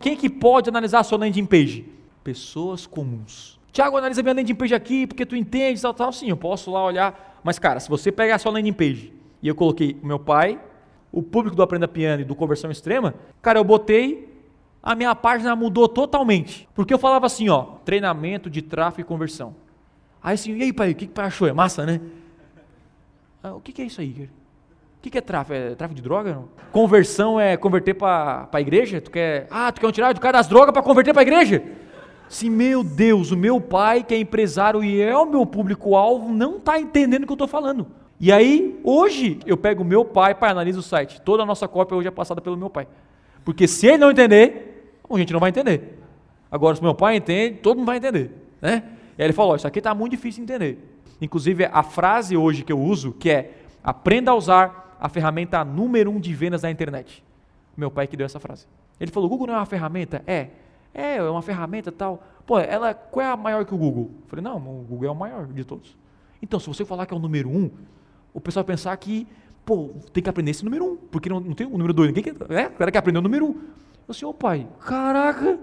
Quem que pode analisar a sua landing page? Pessoas comuns. Tiago, analisa minha landing page aqui, porque tu entende, tal, tal. Sim, eu posso lá olhar. Mas, cara, se você pegar a sua landing page e eu coloquei o meu pai, o público do Aprenda Piano e do Conversão Extrema, cara, eu botei, a minha página mudou totalmente. Porque eu falava assim, ó, treinamento de tráfego e conversão. Aí assim, e aí, pai, o que, que o pai achou? É massa, né? Ah, o que, que é isso aí? O que, que é tráfico? É tráfico de droga? Não? Conversão é converter para a igreja? Tu quer, ah, tu quer tirar do cara das drogas para converter para a igreja? Sim, meu Deus, o meu pai, que é empresário e é o meu público-alvo, não está entendendo o que eu estou falando. E aí, hoje, eu pego o meu pai para analisar o site. Toda a nossa cópia hoje é passada pelo meu pai. Porque se ele não entender, a gente não vai entender. Agora, se meu pai entende, todo mundo vai entender. Né? E aí ele falou: Isso aqui está muito difícil de entender. Inclusive, a frase hoje que eu uso, que é aprenda a usar a ferramenta número um de vendas da internet. Meu pai que deu essa frase. Ele falou: Google não é uma ferramenta? É. É, é uma ferramenta tal. Pô, ela, qual é a maior que o Google? Eu falei: Não, o Google é o maior de todos. Então, se você falar que é o número um, o pessoal vai pensar que, pô, tem que aprender esse número um, porque não, não tem o número dois. Ninguém quer, é, o cara quer aprender o número um. Eu assim, ô pai, caraca,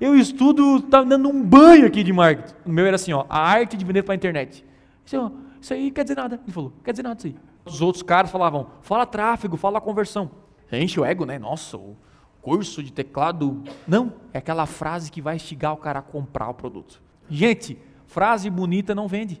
eu estudo, tá dando um banho aqui de marketing. O meu era assim, ó, a arte de vender para a internet. Isso, isso aí quer dizer nada. Ele falou, quer dizer nada isso aí. Os outros caras falavam, fala tráfego, fala conversão. Enche o ego, né? Nossa, o curso de teclado. Não, é aquela frase que vai instigar o cara a comprar o produto. Gente, frase bonita não vende.